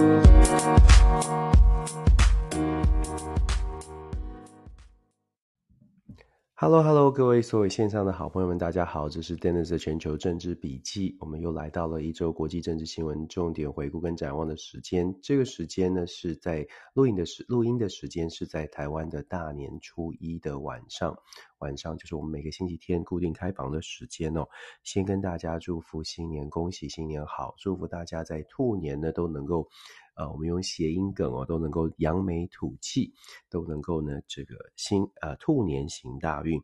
Thank you. Hello Hello，各位所有线上的好朋友们，大家好，这是 Dennis 的全球政治笔记。我们又来到了一周国际政治新闻重点回顾跟展望的时间。这个时间呢，是在录音的时录音的时间是在台湾的大年初一的晚上，晚上就是我们每个星期天固定开房的时间哦。先跟大家祝福新年，恭喜新年好，祝福大家在兔年呢都能够。啊，我们用谐音梗哦，都能够扬眉吐气，都能够呢，这个新呃兔年行大运。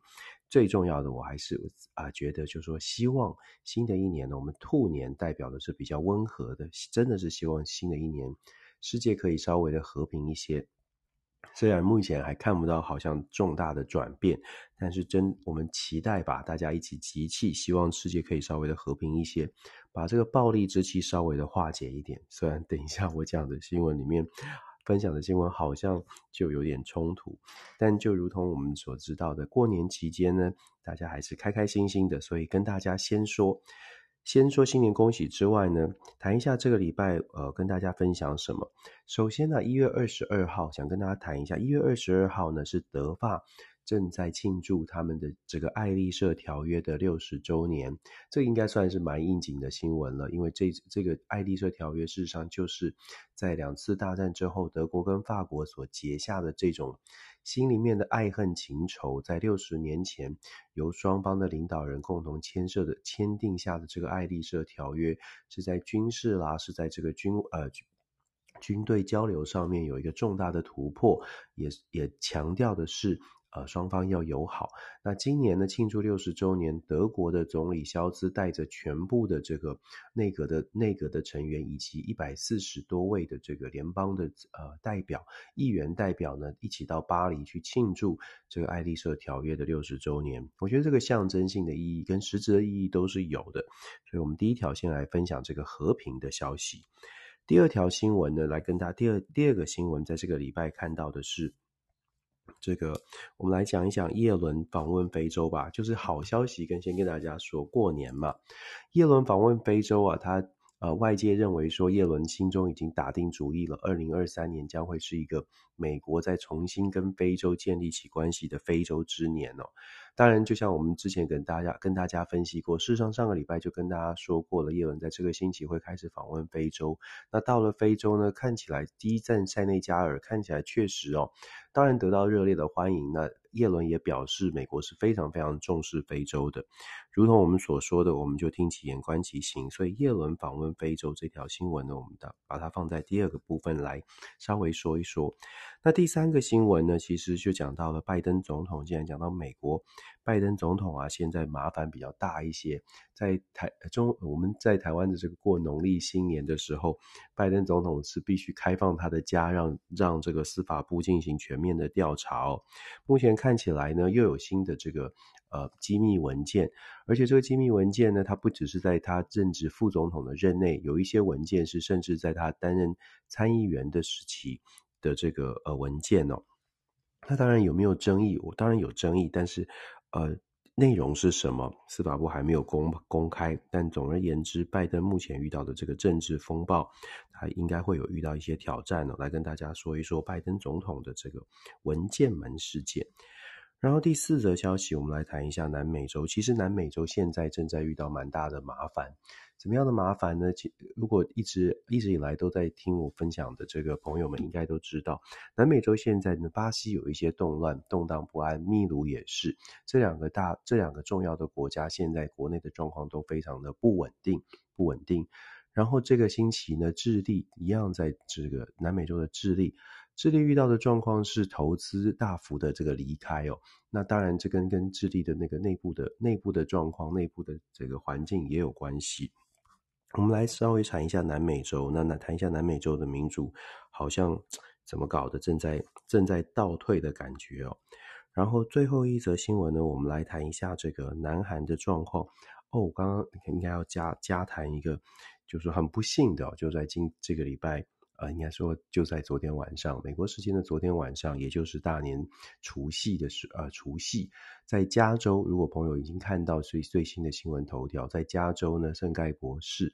最重要的，我还是啊、觉得，就是说，希望新的一年呢，我们兔年代表的是比较温和的，真的是希望新的一年世界可以稍微的和平一些。虽然目前还看不到好像重大的转变，但是真我们期待吧，大家一起集气，希望世界可以稍微的和平一些，把这个暴力之气稍微的化解一点。虽然等一下我讲的新闻里面分享的新闻好像就有点冲突，但就如同我们所知道的，过年期间呢，大家还是开开心心的，所以跟大家先说。先说新年恭喜之外呢，谈一下这个礼拜呃跟大家分享什么。首先呢，一月二十二号想跟大家谈一下，一月二十二号呢是德法正在庆祝他们的这个爱丽舍条约的六十周年，这应该算是蛮应景的新闻了，因为这这个爱丽舍条约事实上就是在两次大战之后，德国跟法国所结下的这种。心里面的爱恨情仇，在六十年前由双方的领导人共同签设的签订下的这个爱丽舍条约，是在军事啦，是在这个军呃军队交流上面有一个重大的突破，也也强调的是。呃，双方要友好。那今年呢，庆祝六十周年，德国的总理肖兹带着全部的这个内阁的内阁的成员，以及一百四十多位的这个联邦的呃代表、议员代表呢，一起到巴黎去庆祝这个爱丽舍条约的六十周年。我觉得这个象征性的意义跟实质的意义都是有的。所以，我们第一条先来分享这个和平的消息。第二条新闻呢，来跟大家第二第二个新闻，在这个礼拜看到的是。这个，我们来讲一讲叶伦访问非洲吧。就是好消息，跟先跟大家说，过年嘛，叶伦访问非洲啊，他呃，外界认为说耶伦心中已经打定主意了，二零二三年将会是一个美国再重新跟非洲建立起关系的非洲之年哦。当然，就像我们之前跟大家跟大家分析过，事实上上个礼拜就跟大家说过了，耶伦在这个星期会开始访问非洲。那到了非洲呢，看起来第一站塞内加尔，看起来确实哦，当然得到热烈的欢迎。那耶伦也表示，美国是非常非常重视非洲的，如同我们所说的，我们就听其言观其行。所以叶伦访问非洲这条新闻呢，我们的把它放在第二个部分来稍微说一说。那第三个新闻呢，其实就讲到了拜登总统。既然讲到美国，拜登总统啊，现在麻烦比较大一些。在台中，我们在台湾的这个过农历新年的时候，拜登总统是必须开放他的家，让让这个司法部进行全面的调查哦。目前看起来呢，又有新的这个呃机密文件，而且这个机密文件呢，它不只是在他任职副总统的任内，有一些文件是甚至在他担任参议员的时期。的这个呃文件哦，那当然有没有争议？我当然有争议，但是呃内容是什么？司法部还没有公公开。但总而言之，拜登目前遇到的这个政治风暴，他应该会有遇到一些挑战呢。来跟大家说一说拜登总统的这个文件门事件。然后第四则消息，我们来谈一下南美洲。其实南美洲现在正在遇到蛮大的麻烦。怎么样的麻烦呢？如果一直一直以来都在听我分享的这个朋友们，应该都知道，南美洲现在呢，巴西有一些动乱，动荡不安，秘鲁也是，这两个大这两个重要的国家，现在国内的状况都非常的不稳定，不稳定。然后这个星期呢，智利一样在这个南美洲的智利。智利遇到的状况是投资大幅的这个离开哦，那当然这跟跟智利的那个内部的内部的状况、内部的这个环境也有关系。我们来稍微谈一下南美洲，那那谈一下南美洲的民主好像怎么搞的，正在正在倒退的感觉哦。然后最后一则新闻呢，我们来谈一下这个南韩的状况哦。我刚刚应该要加加谈一个，就是很不幸的哦，就在今这个礼拜。呃，应该说就在昨天晚上，美国时间的昨天晚上，也就是大年除夕的时，呃，除夕，在加州，如果朋友已经看到最最新的新闻头条，在加州呢，圣盖博士，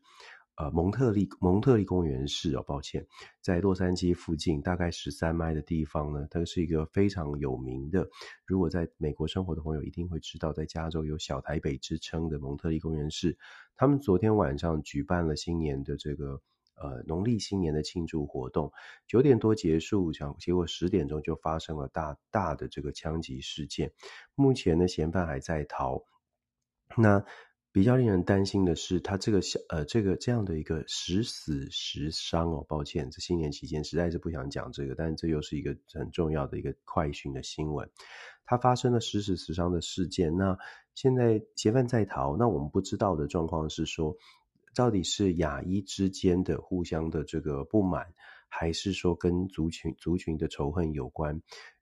呃蒙特利蒙特利公园市哦，抱歉，在洛杉矶附近大概十三迈的地方呢，它是一个非常有名的。如果在美国生活的朋友一定会知道，在加州有小台北之称的蒙特利公园市，他们昨天晚上举办了新年的这个。呃，农历新年的庆祝活动，九点多结束，想结果十点钟就发生了大大的这个枪击事件。目前呢，嫌犯还在逃。那比较令人担心的是，他这个小呃，这个这样的一个十死十伤哦，抱歉，这新年期间实在是不想讲这个，但这又是一个很重要的一个快讯的新闻。他发生了十死十伤的事件，那现在嫌犯在逃，那我们不知道的状况是说。到底是亚裔之间的互相的这个不满，还是说跟族群族群的仇恨有关？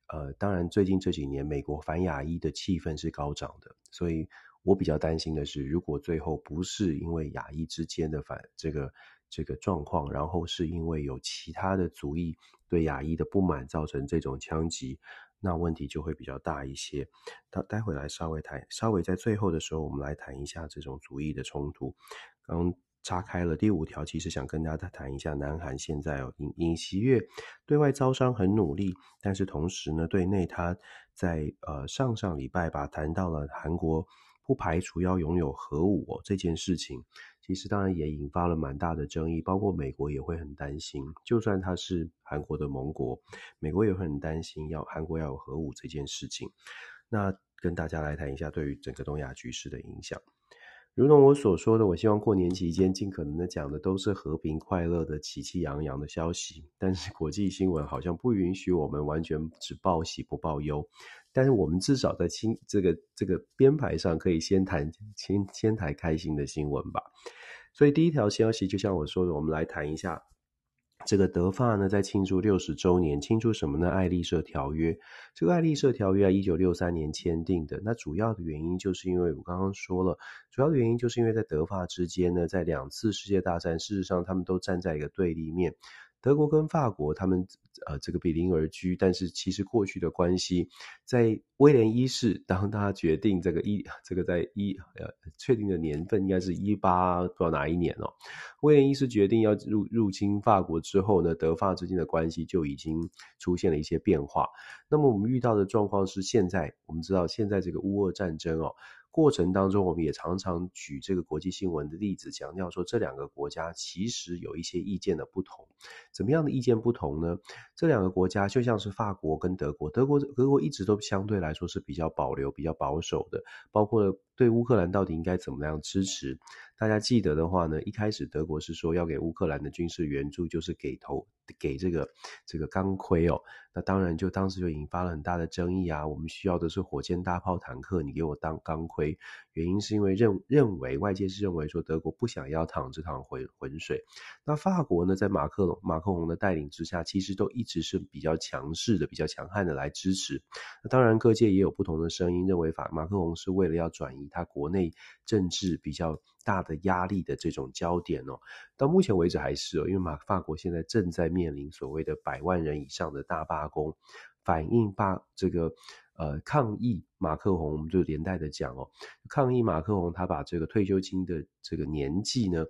呃，当然，最近这几年美国反亚裔的气氛是高涨的，所以我比较担心的是，如果最后不是因为亚裔之间的反这个这个状况，然后是因为有其他的族裔对亚裔的不满造成这种枪击。那问题就会比较大一些。待待会来稍微谈，稍微在最后的时候，我们来谈一下这种族裔的冲突。刚岔开了第五条，其实想跟大家谈一下南韩现在哦，尹尹锡悦对外招商很努力，但是同时呢，对内他在呃上上礼拜吧谈到了韩国不排除要拥有核武哦这件事情。其实当然也引发了蛮大的争议，包括美国也会很担心。就算他是韩国的盟国，美国也会很担心要韩国要有核武这件事情。那跟大家来谈一下对于整个东亚局势的影响。如同我所说的，我希望过年期间尽可能的讲的都是和平快乐的、喜气洋洋的消息。但是国际新闻好像不允许我们完全只报喜不报忧。但是我们至少在新这个这个编排上，可以先谈先先谈开心的新闻吧。所以第一条消息，就像我说的，我们来谈一下这个德法呢，在庆祝六十周年，庆祝什么呢？爱丽舍条约。这个爱丽舍条约啊，一九六三年签订的。那主要的原因就是因为我刚刚说了，主要的原因就是因为在德法之间呢，在两次世界大战，事实上他们都站在一个对立面。德国跟法国，他们呃这个比邻而居，但是其实过去的关系，在威廉一世当他决定这个一这个在一呃确定的年份应该是一八不知道哪一年哦，威廉一世决定要入入侵法国之后呢，德法之间的关系就已经出现了一些变化。那么我们遇到的状况是，现在我们知道现在这个乌俄战争哦。过程当中，我们也常常举这个国际新闻的例子，强调说这两个国家其实有一些意见的不同。怎么样的意见不同呢？这两个国家就像是法国跟德国，德国德国一直都相对来说是比较保留、比较保守的，包括对乌克兰到底应该怎么样支持。大家记得的话呢，一开始德国是说要给乌克兰的军事援助，就是给头给这个这个钢盔哦。那当然就当时就引发了很大的争议啊。我们需要的是火箭大炮、坦克，你给我当钢盔。原因是因为认认为外界是认为说德国不想要淌这趟浑浑水。那法国呢，在马克龙马克龙的带领之下，其实都一直是比较强势的、比较强悍的来支持。那当然各界也有不同的声音，认为法马克龙是为了要转移他国内政治比较大的压力的这种焦点哦，到目前为止还是哦，因为马法国现在正在面临所谓的百万人以上的大罢工，反映罢这个呃抗议马克宏，我们就连带的讲哦，抗议马克宏他把这个退休金的这个年纪呢。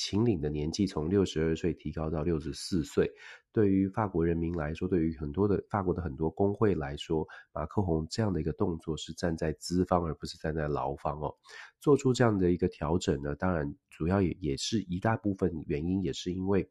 秦岭的年纪从六十二岁提高到六十四岁，对于法国人民来说，对于很多的法国的很多工会来说，马克宏这样的一个动作是站在资方而不是站在劳方哦，做出这样的一个调整呢，当然主要也也是一大部分原因，也是因为。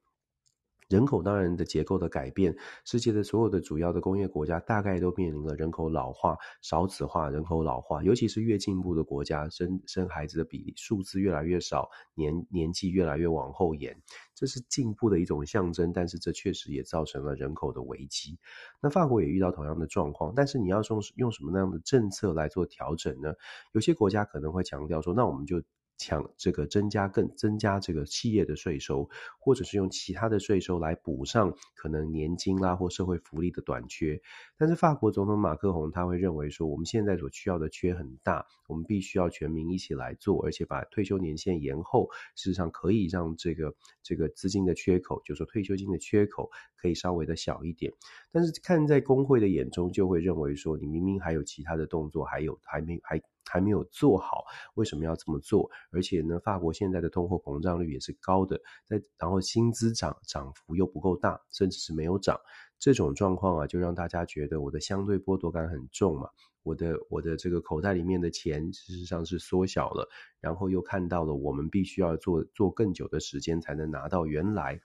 人口当然的结构的改变，世界的所有的主要的工业国家大概都面临了人口老化、少子化、人口老化，尤其是越进步的国家，生生孩子的比例数字越来越少，年年纪越来越往后延，这是进步的一种象征，但是这确实也造成了人口的危机。那法国也遇到同样的状况，但是你要用用什么样的政策来做调整呢？有些国家可能会强调说，那我们就。强这个增加更增加这个企业的税收，或者是用其他的税收来补上可能年金啦或社会福利的短缺。但是法国总统马克宏他会认为说，我们现在所需要的缺很大，我们必须要全民一起来做，而且把退休年限延后，事实上可以让这个这个资金的缺口，就是说退休金的缺口可以稍微的小一点。但是看在工会的眼中，就会认为说，你明明还有其他的动作，还有还没还。还没有做好，为什么要这么做？而且呢，法国现在的通货膨胀率也是高的，在然后薪资涨涨幅又不够大，甚至是没有涨，这种状况啊，就让大家觉得我的相对剥夺感很重嘛。我的我的这个口袋里面的钱事实上是缩小了，然后又看到了我们必须要做做更久的时间才能拿到原来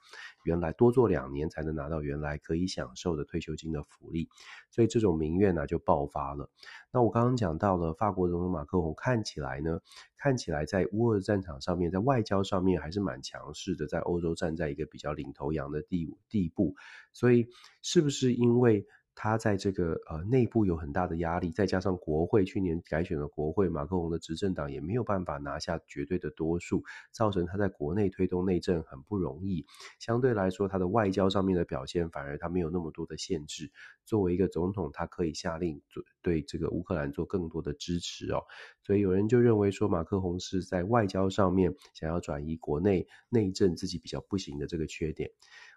原来多做两年才能拿到原来可以享受的退休金的福利，所以这种民怨呢就爆发了。那我刚刚讲到了法国总统马克宏看起来呢，看起来在乌俄战场上面，在外交上面还是蛮强势的，在欧洲站在一个比较领头羊的地地步，所以是不是因为？他在这个呃内部有很大的压力，再加上国会去年改选了国会，马克龙的执政党也没有办法拿下绝对的多数，造成他在国内推动内政很不容易。相对来说，他的外交上面的表现反而他没有那么多的限制。作为一个总统，他可以下令做对这个乌克兰做更多的支持哦。所以有人就认为说，马克宏是在外交上面想要转移国内内政自己比较不行的这个缺点。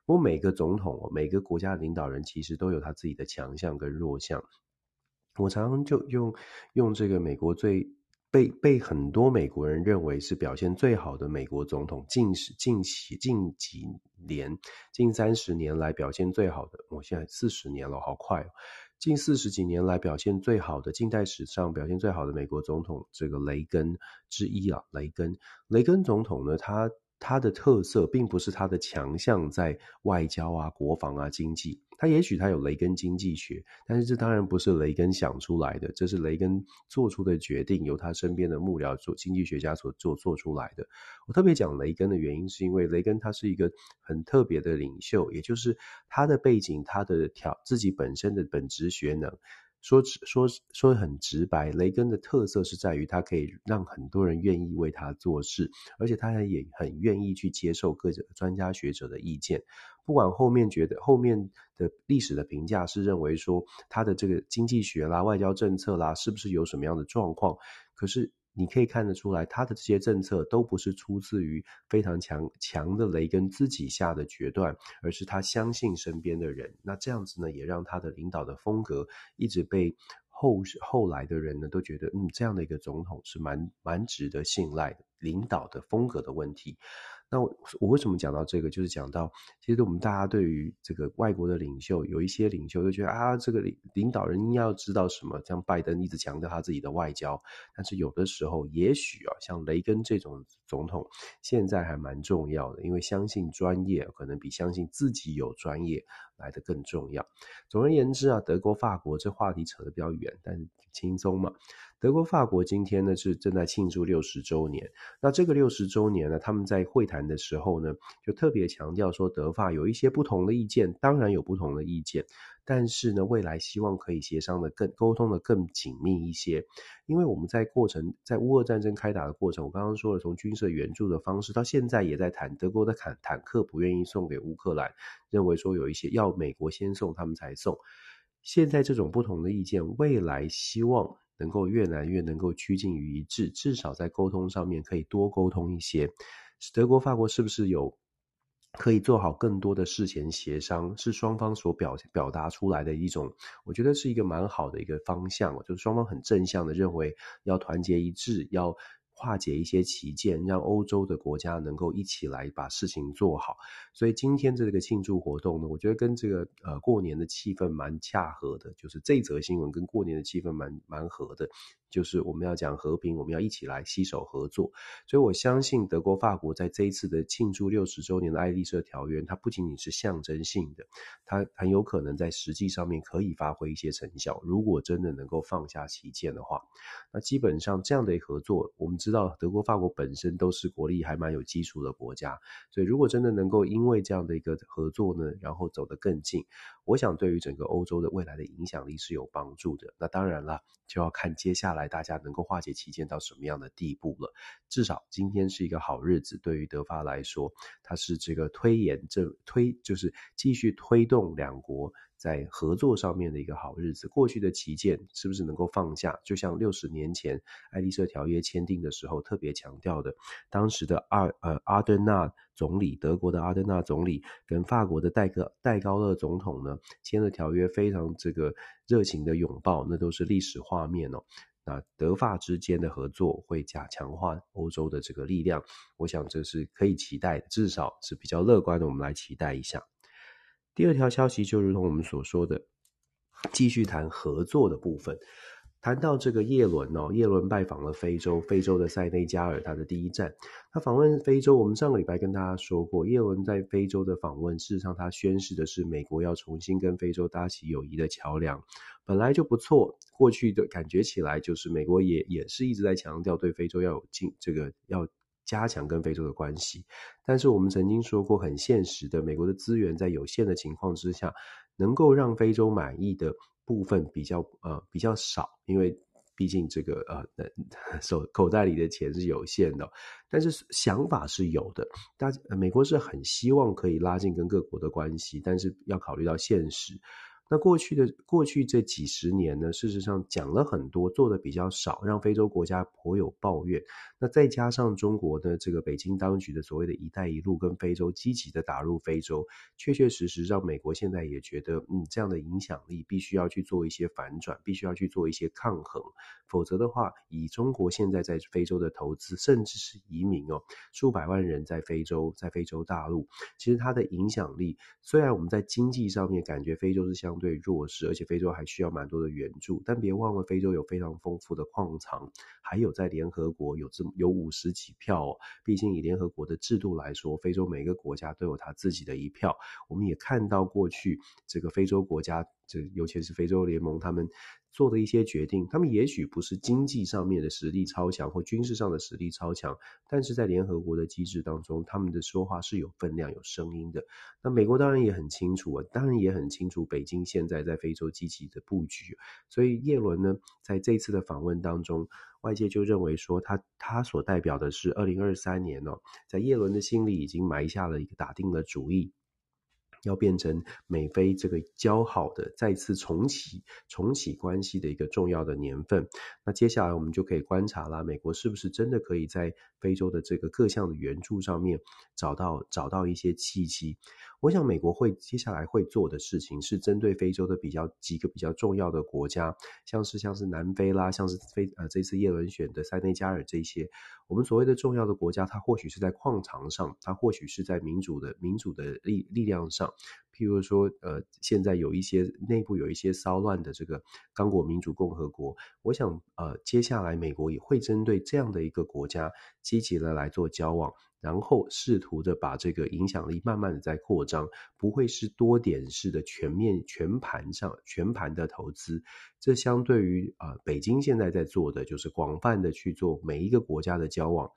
我每个总统，每个国家领导人，其实都有他自己的强项跟弱项。我常常就用用这个美国最被被很多美国人认为是表现最好的美国总统，近十近期近几年近三十年来表现最好的，我现在四十年了，好快哦！近四十几年来表现最好的，近代史上表现最好的美国总统，这个雷根之一啊，雷根雷根总统呢，他。他的特色并不是他的强项在外交啊、国防啊、经济。他也许他有雷根经济学，但是这当然不是雷根想出来的，这是雷根做出的决定，由他身边的幕僚做经济学家所做做出来的。我特别讲雷根的原因，是因为雷根他是一个很特别的领袖，也就是他的背景、他的条自己本身的本职学能。说说说很直白，雷根的特色是在于他可以让很多人愿意为他做事，而且他也很愿意去接受各种专家学者的意见。不管后面觉得后面的历史的评价是认为说他的这个经济学啦、外交政策啦，是不是有什么样的状况？可是。你可以看得出来，他的这些政策都不是出自于非常强强的雷根自己下的决断，而是他相信身边的人。那这样子呢，也让他的领导的风格一直被后后来的人呢都觉得，嗯，这样的一个总统是蛮蛮值得信赖的。领导的风格的问题。那我我为什么讲到这个？就是讲到，其实我们大家对于这个外国的领袖，有一些领袖就觉得啊，这个领领导人应该要知道什么，像拜登一直强调他自己的外交，但是有的时候，也许啊，像雷根这种总统，现在还蛮重要的，因为相信专业可能比相信自己有专业来得更重要。总而言之啊，德国、法国这话题扯得比较远，但是轻松嘛。德国、法国今天呢是正在庆祝六十周年。那这个六十周年呢，他们在会谈的时候呢，就特别强调说，德法有一些不同的意见，当然有不同的意见，但是呢，未来希望可以协商的更沟通的更紧密一些。因为我们在过程，在乌俄战争开打的过程，我刚刚说了，从军事援助的方式到现在也在谈，德国的坦坦克不愿意送给乌克兰，认为说有一些要美国先送，他们才送。现在这种不同的意见，未来希望。能够越来越能够趋近于一致，至少在沟通上面可以多沟通一些。德国、法国是不是有可以做好更多的事前协商？是双方所表表达出来的一种，我觉得是一个蛮好的一个方向，就是双方很正向的认为要团结一致，要。化解一些旗舰，让欧洲的国家能够一起来把事情做好。所以今天这个庆祝活动呢，我觉得跟这个呃过年的气氛蛮恰合的，就是这则新闻跟过年的气氛蛮蛮合的。就是我们要讲和平，我们要一起来携手合作。所以我相信德国、法国在这一次的庆祝六十周年的爱丽舍条约，它不仅仅是象征性的，它很有可能在实际上面可以发挥一些成效。如果真的能够放下旗舰的话，那基本上这样的合作，我们知道德国、法国本身都是国力还蛮有基础的国家，所以如果真的能够因为这样的一个合作呢，然后走得更近，我想对于整个欧洲的未来的影响力是有帮助的。那当然了，就要看接下来。大家能够化解歧见到什么样的地步了？至少今天是一个好日子，对于德法来说，它是这个推延这推就是继续推动两国在合作上面的一个好日子。过去的旗舰是不是能够放下？就像六十年前爱丽舍条约签订的时候特别强调的，当时的阿呃阿登纳总理，德国的阿登纳总理跟法国的戴高戴高乐总统呢签了条约，非常这个热情的拥抱，那都是历史画面哦。那德法之间的合作会加强化欧洲的这个力量，我想这是可以期待的，至少是比较乐观的。我们来期待一下。第二条消息就如同我们所说的，继续谈合作的部分。谈到这个叶伦哦，叶伦拜访了非洲，非洲的塞内加尔，他的第一站。他访问非洲，我们上个礼拜跟大家说过，叶伦在非洲的访问，事实上他宣示的是美国要重新跟非洲搭起友谊的桥梁，本来就不错。过去的感觉起来，就是美国也也是一直在强调对非洲要有进这个要加强跟非洲的关系。但是我们曾经说过，很现实的，美国的资源在有限的情况之下，能够让非洲满意的。部分比较呃比较少，因为毕竟这个呃手 口袋里的钱是有限的，但是想法是有的。大美国是很希望可以拉近跟各国的关系，但是要考虑到现实。那过去的过去这几十年呢，事实上讲了很多，做的比较少，让非洲国家颇有抱怨。那再加上中国的这个北京当局的所谓的一带一路，跟非洲积极的打入非洲，确确实实让美国现在也觉得，嗯，这样的影响力必须要去做一些反转，必须要去做一些抗衡。否则的话，以中国现在在非洲的投资，甚至是移民哦，数百万人在非洲，在非洲大陆，其实它的影响力，虽然我们在经济上面感觉非洲是相对弱势，而且非洲还需要蛮多的援助，但别忘了非洲有非常丰富的矿藏，还有在联合国有这么有五十几票。毕竟以联合国的制度来说，非洲每个国家都有他自己的一票。我们也看到过去这个非洲国家。这尤其是非洲联盟，他们做的一些决定，他们也许不是经济上面的实力超强或军事上的实力超强，但是在联合国的机制当中，他们的说话是有分量、有声音的。那美国当然也很清楚啊，当然也很清楚北京现在在非洲积极的布局。所以叶伦呢，在这次的访问当中，外界就认为说他他所代表的是二零二三年哦，在叶伦的心里已经埋下了一个打定的主意。要变成美非这个交好的再次重启重启关系的一个重要的年份，那接下来我们就可以观察了，美国是不是真的可以在非洲的这个各项的援助上面找到找到一些契机？我想美国会接下来会做的事情是针对非洲的比较几个比较重要的国家，像是像是南非啦，像是非呃这次耶伦选的塞内加尔这些，我们所谓的重要的国家，它或许是在矿场上，它或许是在民主的民主的力力量上。譬如说，呃，现在有一些内部有一些骚乱的这个刚果民主共和国，我想，呃，接下来美国也会针对这样的一个国家积极的来做交往，然后试图的把这个影响力慢慢的在扩张，不会是多点式的全面全盘上全盘的投资。这相对于，呃，北京现在在做的就是广泛的去做每一个国家的交往。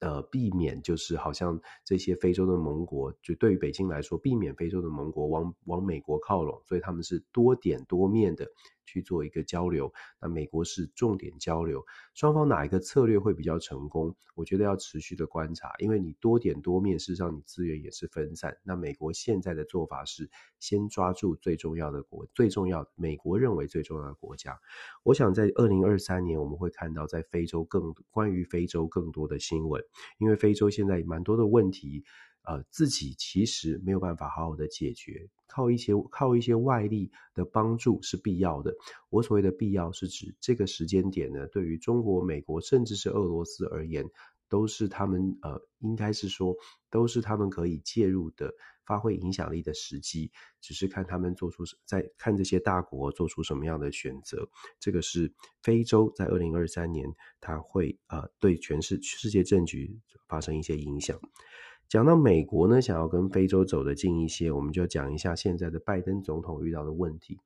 呃，避免就是好像这些非洲的盟国，就对于北京来说，避免非洲的盟国往往美国靠拢，所以他们是多点多面的。去做一个交流，那美国是重点交流，双方哪一个策略会比较成功？我觉得要持续的观察，因为你多点多面，事实上你资源也是分散。那美国现在的做法是先抓住最重要的国，最重要的美国认为最重要的国家。我想在二零二三年，我们会看到在非洲更关于非洲更多的新闻，因为非洲现在蛮多的问题。呃，自己其实没有办法好好的解决，靠一些靠一些外力的帮助是必要的。我所谓的必要，是指这个时间点呢，对于中国、美国，甚至是俄罗斯而言，都是他们呃，应该是说，都是他们可以介入的、发挥影响力的时机。只是看他们做出在看这些大国做出什么样的选择。这个是非洲在二零二三年，它会呃对全世世界政局发生一些影响。讲到美国呢，想要跟非洲走得近一些，我们就讲一下现在的拜登总统遇到的问题。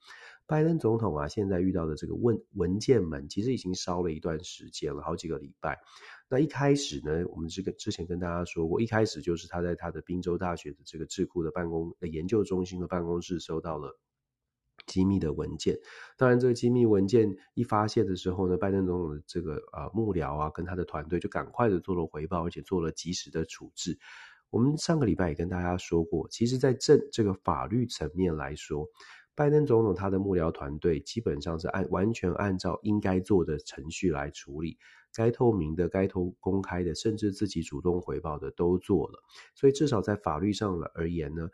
拜登总统啊，现在遇到的这个文文件门，其实已经烧了一段时间了，好几个礼拜。那一开始呢，我们这个之前跟大家说过，一开始就是他在他的宾州大学的这个智库的办公的研究中心的办公室收到了机密的文件。当然，这个机密文件一发现的时候呢，拜登总统的这个呃幕僚啊，跟他的团队就赶快的做了回报，而且做了及时的处置。我们上个礼拜也跟大家说过，其实，在这这个法律层面来说，拜登总统他的幕僚团队基本上是按完全按照应该做的程序来处理，该透明的、该透公开的，甚至自己主动回报的都做了。所以，至少在法律上而言呢，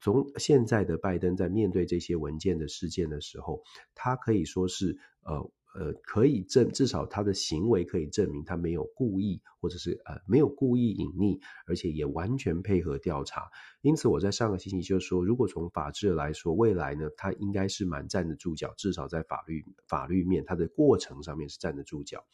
从现在的拜登在面对这些文件的事件的时候，他可以说是呃呃，可以证，至少他的行为可以证明他没有故意，或者是呃没有故意隐匿，而且也完全配合调查。因此，我在上个星期就说，如果从法治来说，未来呢，他应该是蛮站得住脚，至少在法律法律面，他的过程上面是站得住脚。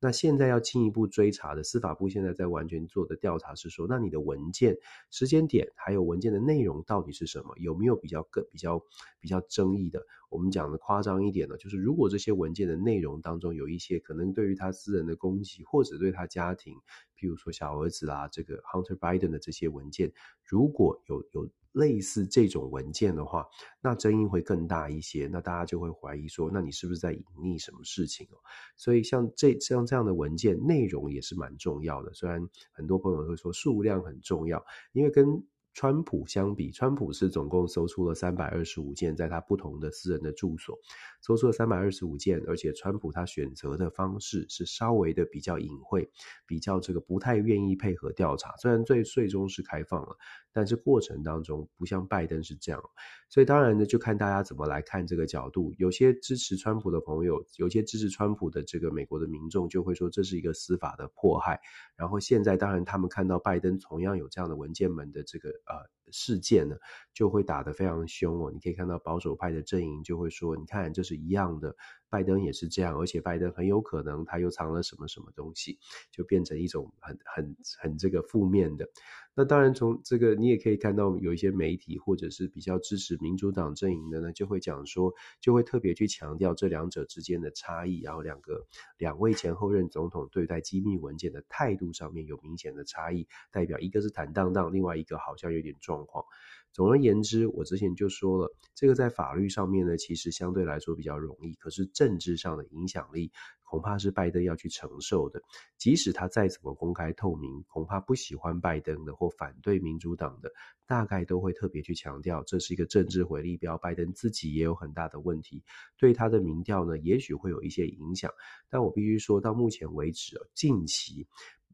那现在要进一步追查的，司法部现在在完全做的调查是说，那你的文件时间点还有文件的内容到底是什么？有没有比较更比较比较争议的？我们讲的夸张一点呢，就是如果这些文件的内容当中有一些可能对于他私人的攻击，或者对他家庭，譬如说小儿子啦，这个 Hunter Biden 的这些文件，如果有有。类似这种文件的话，那争议会更大一些。那大家就会怀疑说，那你是不是在隐匿什么事情哦？所以像这像这样的文件内容也是蛮重要的。虽然很多朋友会说数量很重要，因为跟川普相比，川普是总共搜出了三百二十五件，在他不同的私人的住所搜出了三百二十五件，而且川普他选择的方式是稍微的比较隐晦，比较这个不太愿意配合调查。虽然最最终是开放了，但是过程当中不像拜登是这样，所以当然呢，就看大家怎么来看这个角度。有些支持川普的朋友，有些支持川普的这个美国的民众就会说这是一个司法的迫害。然后现在当然他们看到拜登同样有这样的文件门的这个。呃，事件呢就会打得非常凶哦。你可以看到保守派的阵营就会说，你看这是一样的，拜登也是这样，而且拜登很有可能他又藏了什么什么东西，就变成一种很很很这个负面的。那当然，从这个你也可以看到，有一些媒体或者是比较支持民主党阵营的呢，就会讲说，就会特别去强调这两者之间的差异，然后两个两位前后任总统对待机密文件的态度上面有明显的差异，代表一个是坦荡荡，另外一个好像有点状况。总而言之，我之前就说了，这个在法律上面呢，其实相对来说比较容易，可是政治上的影响力恐怕是拜登要去承受的。即使他再怎么公开透明，恐怕不喜欢拜登的或反对民主党的，大概都会特别去强调，这是一个政治回力标。拜登自己也有很大的问题，对他的民调呢，也许会有一些影响。但我必须说到目前为止，近期。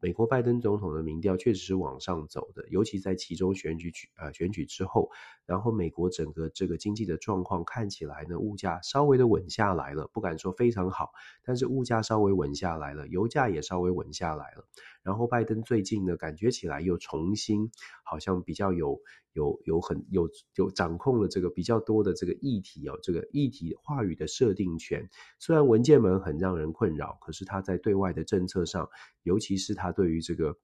美国拜登总统的民调确实是往上走的，尤其在其中选举举呃选举之后，然后美国整个这个经济的状况看起来呢，物价稍微的稳下来了，不敢说非常好，但是物价稍微稳下来了，油价也稍微稳下来了。然后拜登最近呢，感觉起来又重新好像比较有有有很有有掌控了这个比较多的这个议题哦，这个议题话语的设定权。虽然文件门很让人困扰，可是他在对外的政策上，尤其是他对于这个，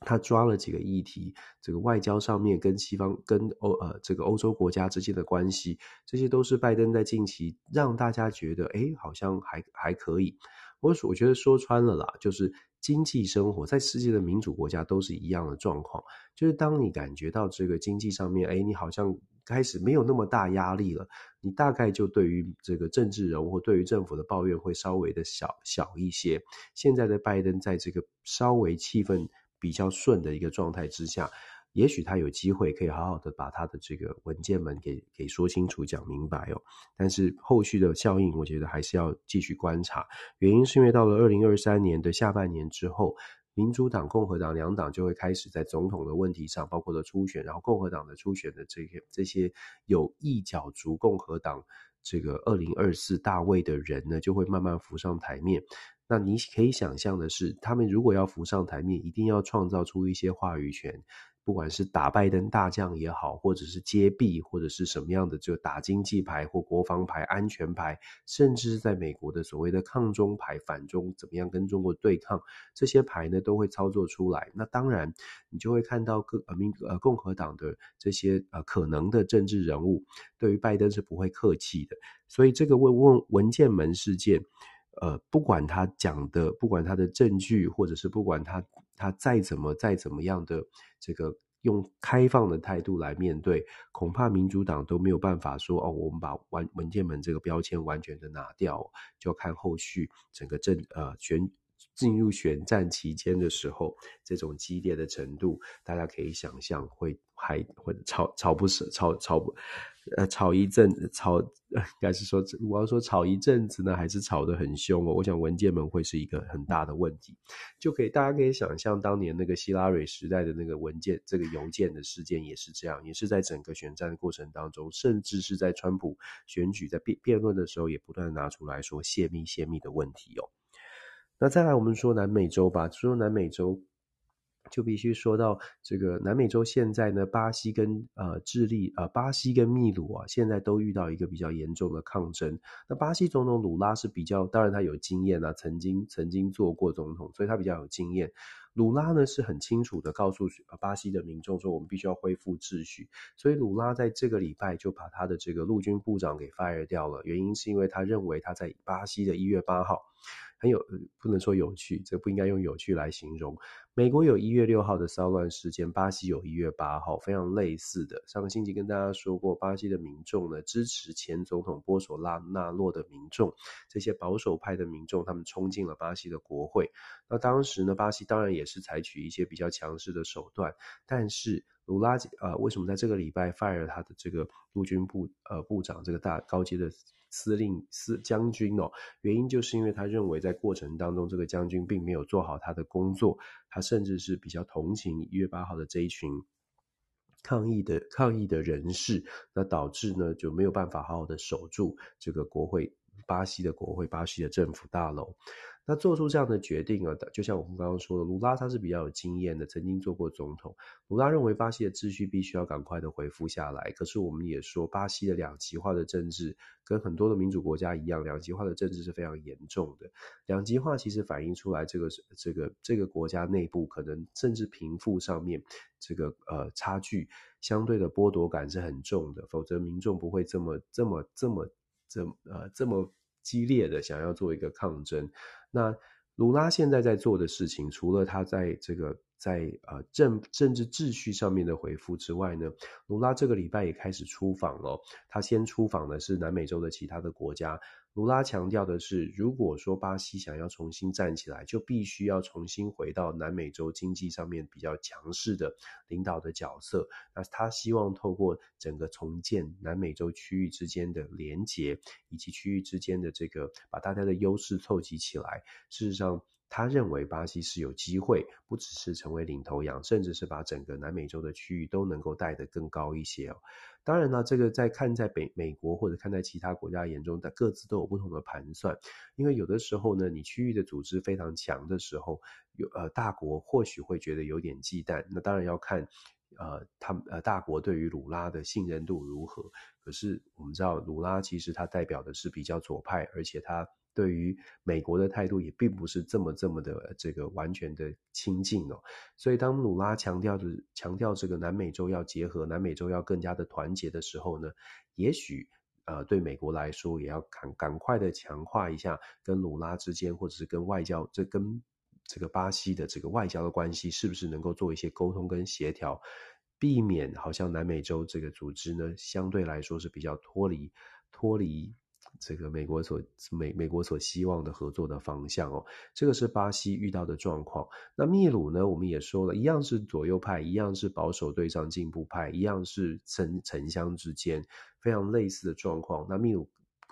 他抓了几个议题，这个外交上面跟西方、跟欧呃这个欧洲国家之间的关系，这些都是拜登在近期让大家觉得，哎，好像还还可以。我我觉得说穿了啦，就是经济生活在世界的民主国家都是一样的状况，就是当你感觉到这个经济上面，哎，你好像开始没有那么大压力了，你大概就对于这个政治人物或对于政府的抱怨会稍微的小小一些。现在的拜登在这个稍微气氛比较顺的一个状态之下，也许他有机会可以好好的把他的这个文件门给给说清楚、讲明白哦。但是后续的效应，我觉得还是要继续观察。原因是因为到了二零二三年的下半年之后，民主党、共和党两党就会开始在总统的问题上，包括了初选，然后共和党的初选的这些这些有意角逐共和党这个二零二四大位的人呢，就会慢慢浮上台面。那你可以想象的是，他们如果要浮上台面，一定要创造出一些话语权，不管是打拜登大将也好，或者是揭弊，或者是什么样的，就打经济牌或国防牌、安全牌，甚至是在美国的所谓的抗中牌、反中，怎么样跟中国对抗，这些牌呢都会操作出来。那当然，你就会看到各呃民呃共和党的这些呃可能的政治人物，对于拜登是不会客气的。所以这个问问文件门事件。呃，不管他讲的，不管他的证据，或者是不管他他再怎么再怎么样的这个用开放的态度来面对，恐怕民主党都没有办法说哦，我们把文文件门这个标签完全的拿掉，就要看后续整个政呃选进入选战期间的时候，这种激烈的程度，大家可以想象会还会吵吵不死，吵吵不。呃，吵一阵，吵，应该是说，我要说吵一阵子呢，还是吵得很凶哦。我想文件门会是一个很大的问题，就可以大家可以想象，当年那个希拉蕊时代的那个文件，这个邮件的事件也是这样，也是在整个选战的过程当中，甚至是在川普选举在辩辩论的时候，也不断拿出来说泄密泄密的问题哦。那再来，我们说南美洲吧，说南美洲。就必须说到这个南美洲现在呢，巴西跟呃智利呃巴西跟秘鲁啊，现在都遇到一个比较严重的抗争。那巴西总统鲁拉是比较，当然他有经验啊，曾经曾经做过总统，所以他比较有经验。鲁拉呢是很清楚的告诉巴西的民众说，我们必须要恢复秩序。所以鲁拉在这个礼拜就把他的这个陆军部长给 fire 掉了，原因是因为他认为他在巴西的一月八号。很有，不能说有趣，这不应该用有趣来形容。美国有一月六号的骚乱事件，巴西有一月八号，非常类似的。上个星期跟大家说过，巴西的民众呢，支持前总统波索拉纳洛的民众，这些保守派的民众，他们冲进了巴西的国会。那当时呢，巴西当然也是采取一些比较强势的手段，但是卢拉呃，为什么在这个礼拜 fire 他的这个陆军部呃部长，这个大高阶的？司令司将军哦，原因就是因为他认为在过程当中，这个将军并没有做好他的工作，他甚至是比较同情一月八号的这一群抗议的抗议的人士，那导致呢就没有办法好好的守住这个国会，巴西的国会，巴西的政府大楼。那做出这样的决定啊，就像我们刚刚说的，卢拉他是比较有经验的，曾经做过总统。卢拉认为巴西的秩序必须要赶快的恢复下来。可是我们也说，巴西的两极化的政治跟很多的民主国家一样，两极化的政治是非常严重的。两极化其实反映出来，这个这个这个国家内部可能甚至贫富上面这个呃差距相对的剥夺感是很重的，否则民众不会这么这么这么这呃这么激烈的想要做一个抗争。那卢拉现在在做的事情，除了他在这个在呃政政治秩序上面的回复之外呢，卢拉这个礼拜也开始出访了。他先出访的是南美洲的其他的国家。卢拉强调的是，如果说巴西想要重新站起来，就必须要重新回到南美洲经济上面比较强势的领导的角色。那他希望透过整个重建南美洲区域之间的连结，以及区域之间的这个把大家的优势凑集起来。事实上，他认为巴西是有机会，不只是成为领头羊，甚至是把整个南美洲的区域都能够带得更高一些哦。当然呢，这个在看在北美国或者看在其他国家眼中，但各自都有不同的盘算。因为有的时候呢，你区域的组织非常强的时候，有呃大国或许会觉得有点忌惮。那当然要看呃他们呃大国对于鲁拉的信任度如何。可是我们知道，鲁拉其实他代表的是比较左派，而且他。对于美国的态度也并不是这么这么的这个完全的亲近哦，所以当鲁拉强调的强调这个南美洲要结合，南美洲要更加的团结的时候呢，也许呃对美国来说也要赶赶快的强化一下跟鲁拉之间，或者是跟外交这跟这个巴西的这个外交的关系，是不是能够做一些沟通跟协调，避免好像南美洲这个组织呢相对来说是比较脱离脱离。这个美国所美美国所希望的合作的方向哦，这个是巴西遇到的状况。那秘鲁呢？我们也说了一样是左右派，一样是保守对上进步派，一样是城城乡之间非常类似的状况。那秘鲁。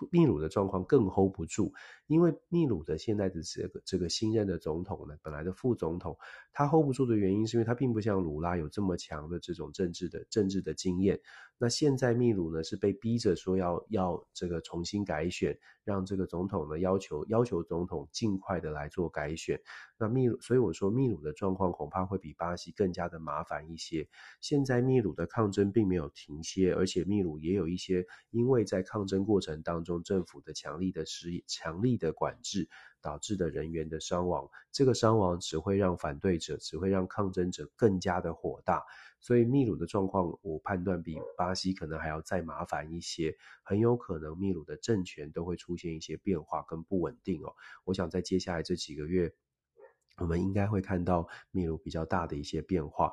秘鲁的状况更 hold 不住，因为秘鲁的现在的这个这个新任的总统呢，本来的副总统，他 hold 不住的原因是因为他并不像鲁拉有这么强的这种政治的政治的经验。那现在秘鲁呢是被逼着说要要这个重新改选，让这个总统呢要求要求总统尽快的来做改选。那秘鲁，所以我说秘鲁的状况恐怕会比巴西更加的麻烦一些。现在秘鲁的抗争并没有停歇，而且秘鲁也有一些因为在抗争过程当中政府的强力的施强力的管制导致的人员的伤亡。这个伤亡只会让反对者，只会让抗争者更加的火大。所以秘鲁的状况，我判断比巴西可能还要再麻烦一些，很有可能秘鲁的政权都会出现一些变化跟不稳定哦。我想在接下来这几个月。我们应该会看到秘鲁比较大的一些变化。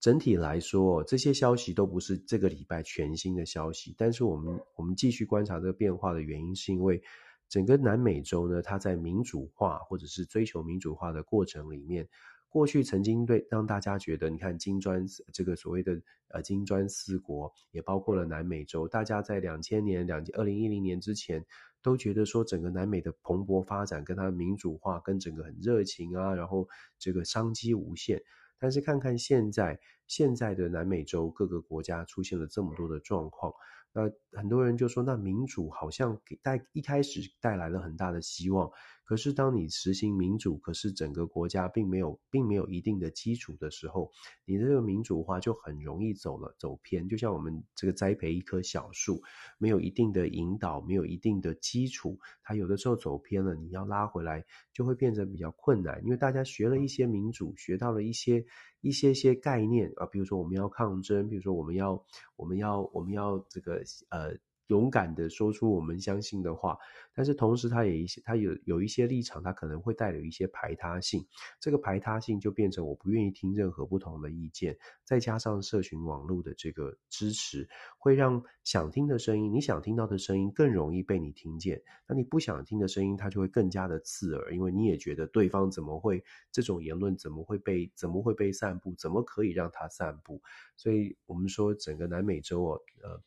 整体来说，这些消息都不是这个礼拜全新的消息。但是我们我们继续观察这个变化的原因，是因为整个南美洲呢，它在民主化或者是追求民主化的过程里面，过去曾经对让大家觉得，你看金砖这个所谓的呃金砖四国，也包括了南美洲，大家在两千年、两二零一零年之前都觉得说，整个南美的蓬勃发展跟它的民主化跟整个很热情啊，然后这个商机无限。但是看看现在，现在的南美洲各个国家出现了这么多的状况。那很多人就说，那民主好像给带一开始带来了很大的希望，可是当你实行民主，可是整个国家并没有并没有一定的基础的时候，你的这个民主化就很容易走了走偏。就像我们这个栽培一棵小树，没有一定的引导，没有一定的基础，它有的时候走偏了，你要拉回来就会变成比较困难。因为大家学了一些民主，学到了一些一些些概念啊，比如说我们要抗争，比如说我们要我们要我们要这个。呃，勇敢的说出我们相信的话，但是同时，他也一些，他有有一些立场，他可能会带有一些排他性。这个排他性就变成我不愿意听任何不同的意见，再加上社群网络的这个支持，会让想听的声音，你想听到的声音更容易被你听见。那你不想听的声音，它就会更加的刺耳，因为你也觉得对方怎么会这种言论怎么会被怎么会被散布，怎么可以让它散布？所以我们说整个南美洲哦，呃。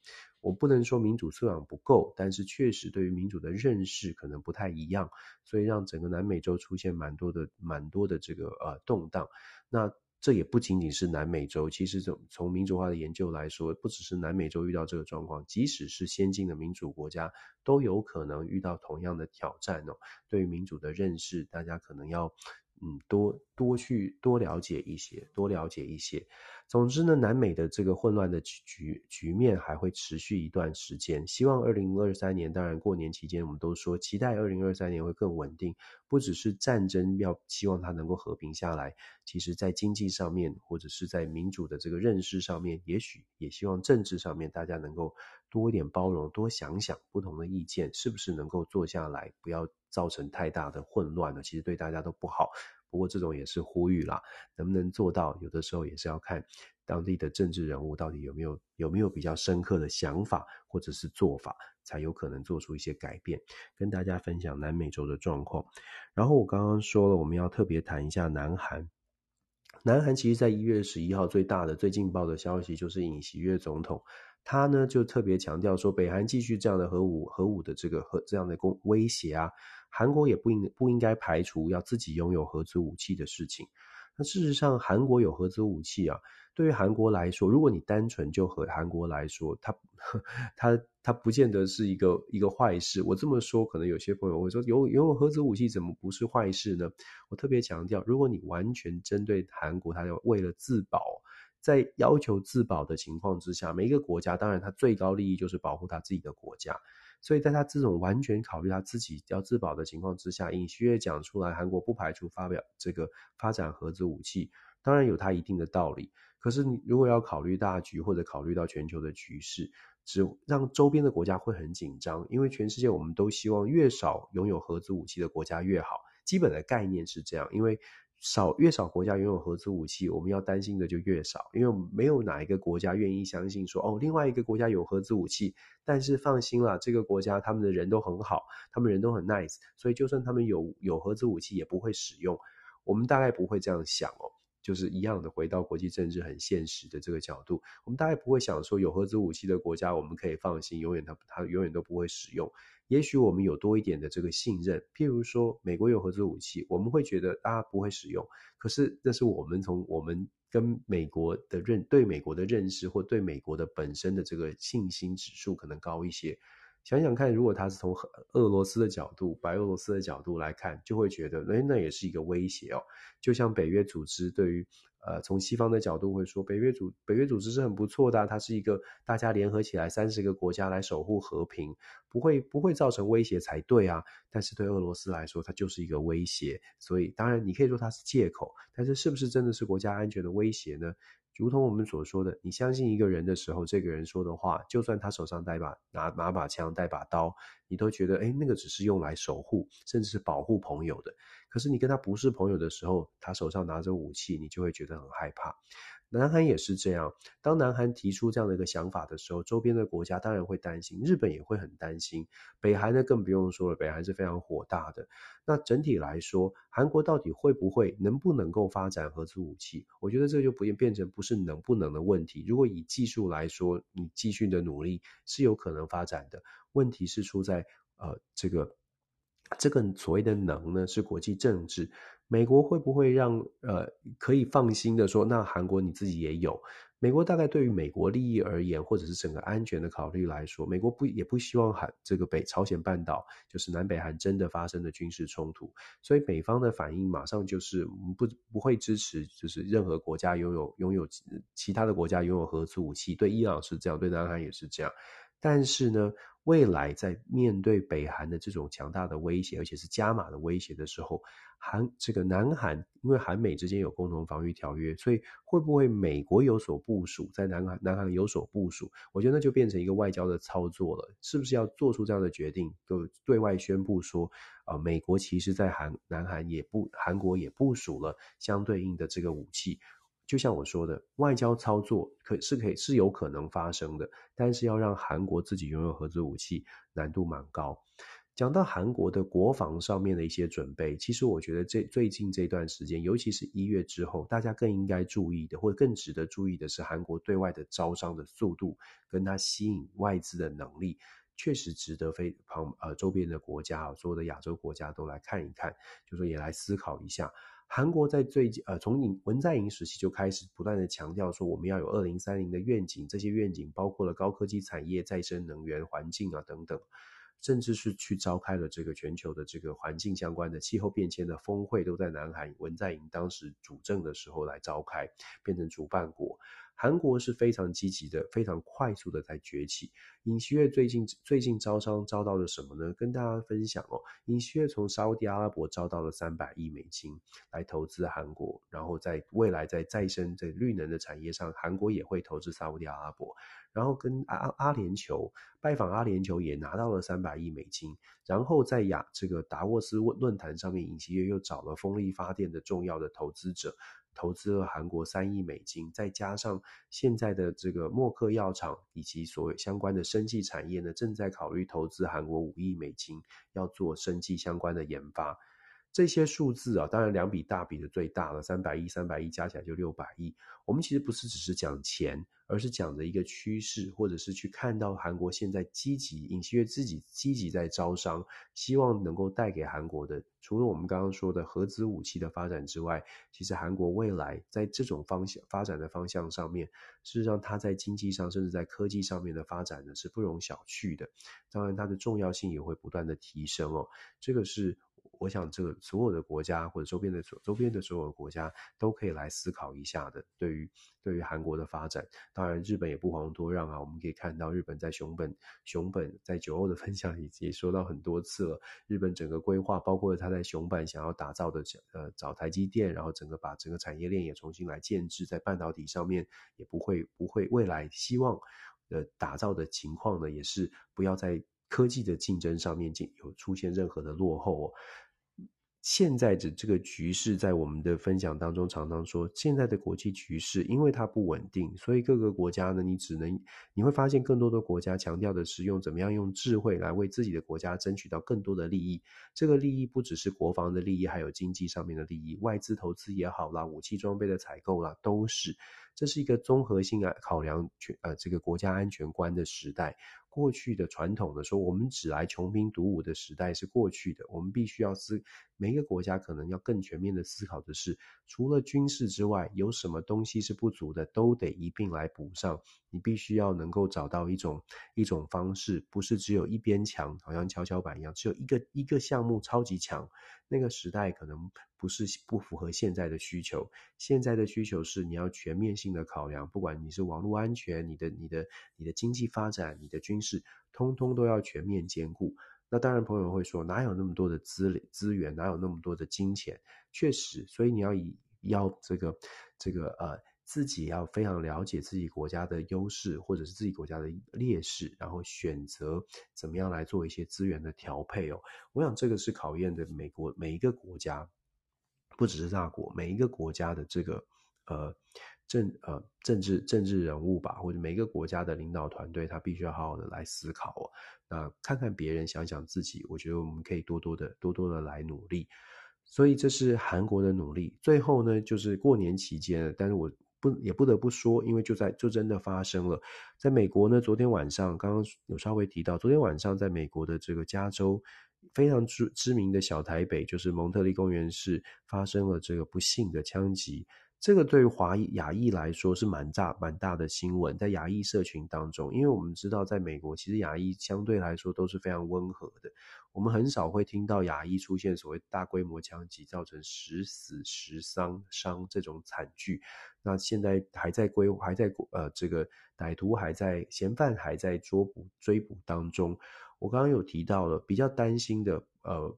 我不能说民主素养不够，但是确实对于民主的认识可能不太一样，所以让整个南美洲出现蛮多的、蛮多的这个呃动荡。那这也不仅仅是南美洲，其实从从民主化的研究来说，不只是南美洲遇到这个状况，即使是先进的民主国家都有可能遇到同样的挑战哦。对于民主的认识，大家可能要嗯多多去多了解一些，多了解一些。总之呢，南美的这个混乱的局局面还会持续一段时间。希望二零二三年，当然过年期间，我们都说期待二零二三年会更稳定。不只是战争要希望它能够和平下来，其实在经济上面，或者是在民主的这个认识上面，也许也希望政治上面大家能够多一点包容，多想想不同的意见是不是能够坐下来，不要造成太大的混乱了。其实对大家都不好。不过这种也是呼吁啦，能不能做到？有的时候也是要看当地的政治人物到底有没有有没有比较深刻的想法或者是做法，才有可能做出一些改变。跟大家分享南美洲的状况。然后我刚刚说了，我们要特别谈一下南韩。南韩其实在一月十一号最大的、最劲爆的消息就是尹锡悦总统，他呢就特别强调说，北韩继续这样的核武、核武的这个核这样的攻威胁啊。韩国也不应不应该排除要自己拥有核子武器的事情。那事实上，韩国有核子武器啊，对于韩国来说，如果你单纯就和韩国来说，它 它它不见得是一个一个坏事。我这么说，可能有些朋友会说，有拥有核子武器怎么不是坏事呢？我特别强调，如果你完全针对韩国，它要为了自保，在要求自保的情况之下，每一个国家当然它最高利益就是保护它自己的国家。所以在他这种完全考虑他自己要自保的情况之下，尹锡悦讲出来，韩国不排除发表这个发展核子武器，当然有他一定的道理。可是你如果要考虑大局或者考虑到全球的局势，只让周边的国家会很紧张，因为全世界我们都希望越少拥有核子武器的国家越好，基本的概念是这样，因为。少越少国家拥有核子武器，我们要担心的就越少，因为没有哪一个国家愿意相信说，哦，另外一个国家有核子武器，但是放心啦，这个国家他们的人都很好，他们人都很 nice，所以就算他们有有核子武器也不会使用，我们大概不会这样想哦，就是一样的回到国际政治很现实的这个角度，我们大概不会想说有核子武器的国家我们可以放心，永远他他永远都不会使用。也许我们有多一点的这个信任，譬如说美国有核子武器，我们会觉得大家不会使用。可是那是我们从我们跟美国的认对美国的认识，或对美国的本身的这个信心指数可能高一些。想想看，如果他是从俄罗斯的角度、白俄罗斯的角度来看，就会觉得，诶，那也是一个威胁哦。就像北约组织对于。呃，从西方的角度会说，北约组北约组织是很不错的，它是一个大家联合起来三十个国家来守护和平，不会不会造成威胁才对啊。但是对俄罗斯来说，它就是一个威胁。所以当然你可以说它是借口，但是是不是真的是国家安全的威胁呢？如同我们所说的，你相信一个人的时候，这个人说的话，就算他手上带把拿拿把枪带把刀，你都觉得诶，那个只是用来守护甚至是保护朋友的。可是你跟他不是朋友的时候，他手上拿着武器，你就会觉得很害怕。南韩也是这样，当南韩提出这样的一个想法的时候，周边的国家当然会担心，日本也会很担心。北韩呢更不用说了，北韩是非常火大的。那整体来说，韩国到底会不会、能不能够发展核子武器？我觉得这就不变成不是能不能的问题。如果以技术来说，你继续的努力是有可能发展的。问题是出在呃这个这个所谓的能呢，是国际政治。美国会不会让呃可以放心的说，那韩国你自己也有？美国大概对于美国利益而言，或者是整个安全的考虑来说，美国不也不希望韩这个北朝鲜半岛就是南北韩真的发生的军事冲突，所以美方的反应马上就是不不会支持，就是任何国家拥有拥有其他的国家拥有核子武器，对伊朗是这样，对南韩也是这样，但是呢。未来在面对北韩的这种强大的威胁，而且是加码的威胁的时候，韩这个南韩因为韩美之间有共同防御条约，所以会不会美国有所部署，在南韩南韩有所部署？我觉得那就变成一个外交的操作了，是不是要做出这样的决定，就对外宣布说，啊、美国其实在韩南韩也不韩国也部署了相对应的这个武器。就像我说的，外交操作可是可以是有可能发生的，但是要让韩国自己拥有核子武器，难度蛮高。讲到韩国的国防上面的一些准备，其实我觉得这最近这段时间，尤其是一月之后，大家更应该注意的，或者更值得注意的是，韩国对外的招商的速度，跟它吸引外资的能力，确实值得非旁呃周边的国家，所有的亚洲国家都来看一看，就说也来思考一下。韩国在最近呃，从文在寅时期就开始不断的强调说，我们要有二零三零的愿景，这些愿景包括了高科技产业、再生能源、环境啊等等，甚至是去召开了这个全球的这个环境相关的气候变迁的峰会，都在南韩文在寅当时主政的时候来召开，变成主办国。韩国是非常积极的，非常快速的在崛起。尹锡悦最近最近招商招到了什么呢？跟大家分享哦。尹锡悦从沙乌地阿拉伯招到了三百亿美金来投资韩国，然后在未来在再生在绿能的产业上，韩国也会投资沙乌地阿拉伯。然后跟阿阿联酋拜访阿联酋也拿到了三百亿美金。然后在亚这个达沃斯论坛上面，尹锡悦又找了风力发电的重要的投资者。投资了韩国三亿美金，再加上现在的这个默克药厂以及所谓相关的生技产业呢，正在考虑投资韩国五亿美金，要做生技相关的研发。这些数字啊，当然两笔大笔的最大了，三百亿、三百亿加起来就六百亿。我们其实不是只是讲钱，而是讲的一个趋势，或者是去看到韩国现在积极，尹锡悦自己积极在招商，希望能够带给韩国的，除了我们刚刚说的核子武器的发展之外，其实韩国未来在这种方向发展的方向上面，事实上它在经济上甚至在科技上面的发展呢是不容小觑的。当然，它的重要性也会不断的提升哦，这个是。我想，这个所有的国家或者周边的所周边的所有的国家都可以来思考一下的。对于对于韩国的发展，当然日本也不遑多让啊。我们可以看到，日本在熊本熊本在九欧的分享里也说到很多次了。日本整个规划，包括他在熊本想要打造的呃找台积电，然后整个把整个产业链也重新来建置，在半导体上面也不会不会未来希望呃打造的情况呢，也是不要再科技的竞争上面有出现任何的落后哦。现在的这个局势，在我们的分享当中常常说，现在的国际局势因为它不稳定，所以各个国家呢，你只能你会发现更多的国家强调的是用怎么样用智慧来为自己的国家争取到更多的利益。这个利益不只是国防的利益，还有经济上面的利益，外资投资也好啦，武器装备的采购啦，都是。这是一个综合性啊考量全呃这个国家安全观的时代。过去的传统的说，我们只来穷兵黩武的时代是过去的。我们必须要思，每一个国家可能要更全面的思考的是，除了军事之外，有什么东西是不足的，都得一并来补上。你必须要能够找到一种一种方式，不是只有一边强，好像跷跷板一样，只有一个一个项目超级强。那个时代可能不是不符合现在的需求。现在的需求是你要全面性的考量，不管你是网络安全、你的你的你的经济发展、你的军事，通通都要全面兼顾。那当然，朋友会说，哪有那么多的资资源，哪有那么多的金钱？确实，所以你要以要这个这个呃。自己要非常了解自己国家的优势，或者是自己国家的劣势，然后选择怎么样来做一些资源的调配哦。我想这个是考验的美国每一个国家不只是大国，每一个国家的这个呃政呃政治政治人物吧，或者每一个国家的领导团队，他必须要好好的来思考哦。那看看别人，想想自己，我觉得我们可以多多的多多的来努力。所以这是韩国的努力。最后呢，就是过年期间，但是我不也不得不说，因为就在就真的发生了，在美国呢，昨天晚上刚刚有稍微提到，昨天晚上在美国的这个加州。非常知知名的小台北，就是蒙特利公园市发生了这个不幸的枪击。这个对于华裔亚裔来说是蛮大蛮大的新闻，在亚裔社群当中，因为我们知道，在美国其实亚裔相对来说都是非常温和的，我们很少会听到亚裔出现所谓大规模枪击，造成十死十伤伤这种惨剧。那现在还在归还在呃这个歹徒还在嫌犯还在捉捕追捕当中。我刚刚有提到了比较担心的，呃，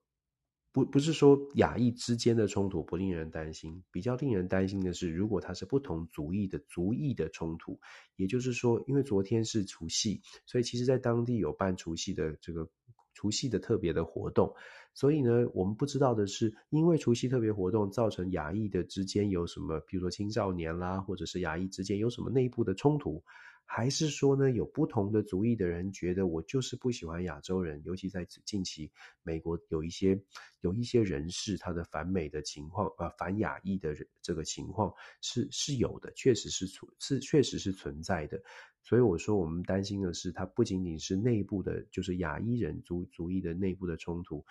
不不是说亚裔之间的冲突不令人担心，比较令人担心的是，如果它是不同族裔的族裔的冲突，也就是说，因为昨天是除夕，所以其实在当地有办除夕的这个除夕的特别的活动，所以呢，我们不知道的是，因为除夕特别活动造成亚裔的之间有什么，比如说青少年啦，或者是亚裔之间有什么内部的冲突。还是说呢，有不同的族裔的人觉得我就是不喜欢亚洲人，尤其在近期，美国有一些有一些人士他的反美的情况，呃，反亚裔的这个情况是是有的，确实是存是确实是存在的。所以我说，我们担心的是，它不仅仅是内部的，就是亚裔人族族裔的内部的冲突，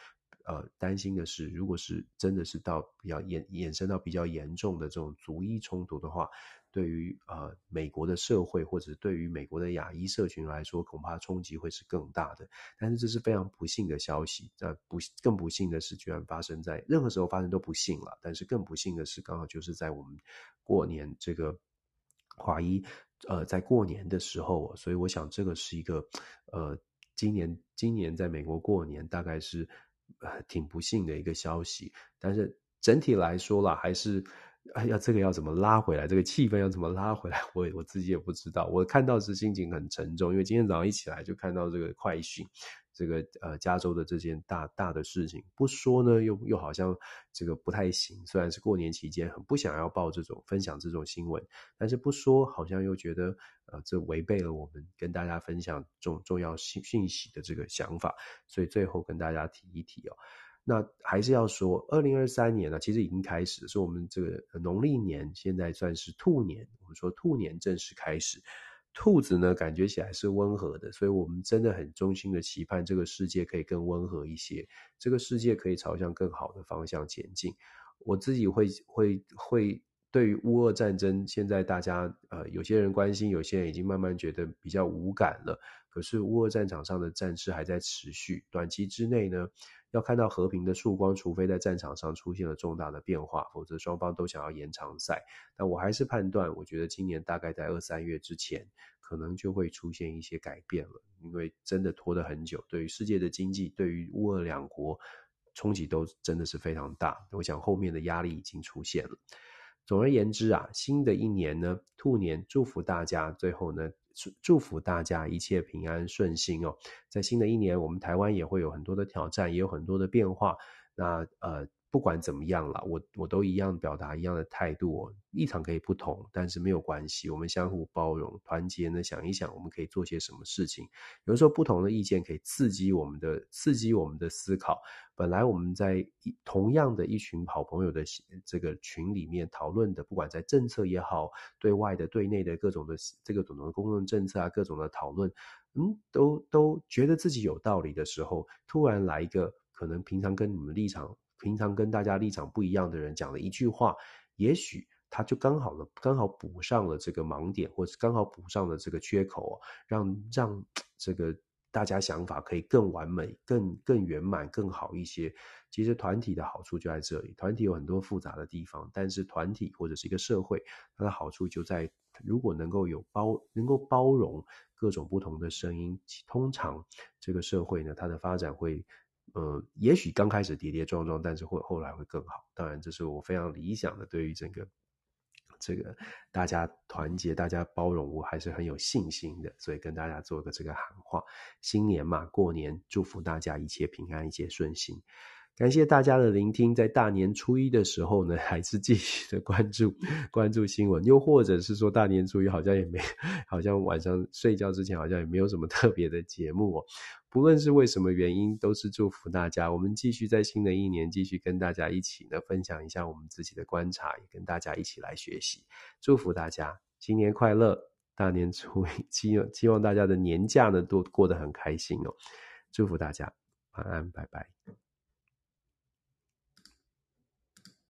呃，担心的是，如果是真的是到比较衍衍生到比较严重的这种族裔冲突的话。对于呃美国的社会，或者对于美国的亚裔社群来说，恐怕冲击会是更大的。但是这是非常不幸的消息。那不更不幸的是，居然发生在任何时候发生都不幸了。但是更不幸的是，刚好就是在我们过年这个华裔呃在过年的时候，所以我想这个是一个呃今年今年在美国过年大概是呃挺不幸的一个消息。但是整体来说啦，还是。哎呀，这个要怎么拉回来？这个气氛要怎么拉回来？我我自己也不知道。我看到是心情很沉重，因为今天早上一起来就看到这个快讯，这个呃加州的这件大大的事情，不说呢又又好像这个不太行。虽然是过年期间，很不想要报这种分享这种新闻，但是不说好像又觉得呃这违背了我们跟大家分享重重要信讯息的这个想法，所以最后跟大家提一提哦。那还是要说，二零二三年呢，其实已经开始，是我们这个农历年，现在算是兔年。我们说兔年正式开始，兔子呢感觉起来是温和的，所以我们真的很衷心的期盼这个世界可以更温和一些，这个世界可以朝向更好的方向前进。我自己会会会对于乌俄战争，现在大家呃有些人关心，有些人已经慢慢觉得比较无感了。可是乌俄战场上的战事还在持续，短期之内呢，要看到和平的曙光，除非在战场上出现了重大的变化，否则双方都想要延长赛。但我还是判断，我觉得今年大概在二三月之前，可能就会出现一些改变了，因为真的拖得很久，对于世界的经济，对于乌俄两国冲击都真的是非常大。我想后面的压力已经出现了。总而言之啊，新的一年呢，兔年，祝福大家，最后呢。祝祝福大家一切平安顺心哦！在新的一年，我们台湾也会有很多的挑战，也有很多的变化。那呃。不管怎么样啦，我我都一样表达一样的态度哦。立场可以不同，但是没有关系，我们相互包容、团结呢。想一想，我们可以做些什么事情？有的时候不同的意见可以刺激我们的、刺激我们的思考。本来我们在同样的一群好朋友的这个群里面讨论的，不管在政策也好，对外的、对内的各种的这个种种的公共政策啊，各种的讨论，嗯，都都觉得自己有道理的时候，突然来一个可能平常跟你们立场。平常跟大家立场不一样的人讲了一句话，也许他就刚好了，刚好补上了这个盲点，或者刚好补上了这个缺口，让让这个大家想法可以更完美、更更圆满、更好一些。其实团体的好处就在这里，团体有很多复杂的地方，但是团体或者是一个社会，它的好处就在如果能够有包，能够包容各种不同的声音，通常这个社会呢，它的发展会。呃，也许刚开始跌跌撞撞，但是会后来会更好。当然，这是我非常理想的，对于整个这个大家团结、大家包容，我还是很有信心的。所以跟大家做个这个喊话：新年嘛，过年，祝福大家一切平安，一切顺心。感谢大家的聆听，在大年初一的时候呢，还是继续的关注关注新闻，又或者是说大年初一好像也没，好像晚上睡觉之前好像也没有什么特别的节目哦。不论是为什么原因，都是祝福大家。我们继续在新的一年继续跟大家一起呢，分享一下我们自己的观察，也跟大家一起来学习。祝福大家新年快乐，大年初一，希望希望大家的年假呢都过得很开心哦。祝福大家，晚安，拜拜。